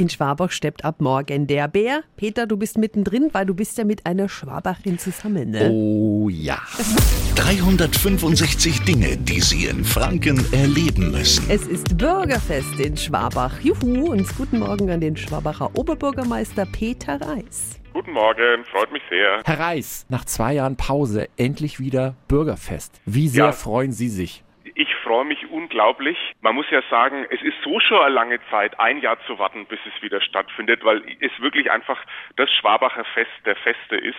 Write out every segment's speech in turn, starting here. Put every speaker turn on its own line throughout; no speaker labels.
In Schwabach steppt ab morgen der Bär. Peter, du bist mittendrin, weil du bist ja mit einer Schwabacherin zusammen, ne?
Oh ja. 365 Dinge, die Sie in Franken erleben müssen.
Es ist Bürgerfest in Schwabach. Juhu, und guten Morgen an den Schwabacher Oberbürgermeister Peter Reis.
Guten Morgen, freut mich sehr.
Herr Reis, nach zwei Jahren Pause endlich wieder Bürgerfest. Wie sehr
Ja.
freuen Sie sich?
Ich freue mich unglaublich. Man muss ja sagen, es ist so schon eine lange Zeit, ein Jahr zu warten, bis es wieder stattfindet, weil es wirklich einfach das Schwabacher Fest der Feste ist.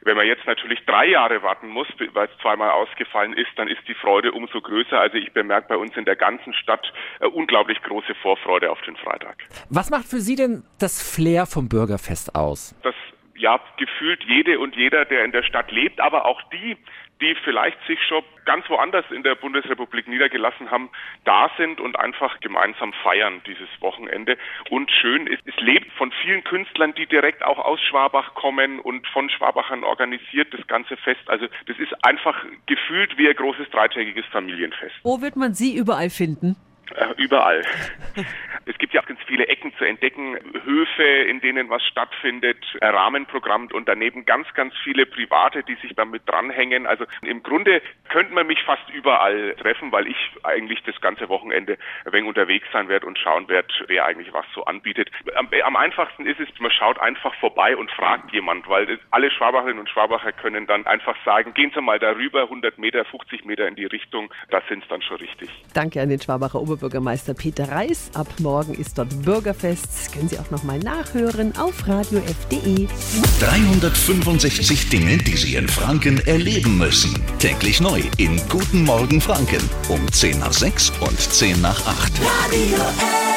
Wenn man jetzt natürlich drei Jahre warten muss, weil es zweimal ausgefallen ist, dann ist die Freude umso größer. Also ich bemerke bei uns in der ganzen Stadt äh, unglaublich große Vorfreude auf den Freitag.
Was macht für Sie denn das Flair vom Bürgerfest aus?
dass ja gefühlt jede und jeder, der in der Stadt lebt, aber auch die, die vielleicht sich schon ganz woanders in der Bundesrepublik niedergelassen haben, da sind und einfach gemeinsam feiern dieses Wochenende. Und schön ist, es lebt von vielen Künstlern, die direkt auch aus Schwabach kommen und von Schwabachern organisiert das ganze Fest. Also das ist einfach gefühlt wie ein großes dreitägiges Familienfest.
Wo wird man Sie überall finden?
Äh, überall. Es gibt ja auch viele Ecken zu entdecken, Höfe, in denen was stattfindet, ein Rahmenprogramm und daneben ganz, ganz viele Private, die sich damit dranhängen. Also im Grunde könnte man mich fast überall treffen, weil ich eigentlich das ganze Wochenende ein wenig unterwegs sein werde und schauen werde, wer eigentlich was so anbietet. Am, am einfachsten ist es, man schaut einfach vorbei und fragt jemand, weil alle Schwabacherinnen und Schwabacher können dann einfach sagen, gehen Sie mal darüber, 100 Meter, 50 Meter in die Richtung, da sind es dann schon richtig.
Danke an den Schwabacher Oberbürgermeister Peter Reis. Ab morgen ist dort Bürgerfest. Das können Sie auch nochmal nachhören auf radiof.de.
365 Dinge, die Sie in Franken erleben müssen. Täglich neu in Guten Morgen Franken um 10 nach 6 und 10 nach 8.
Radio F.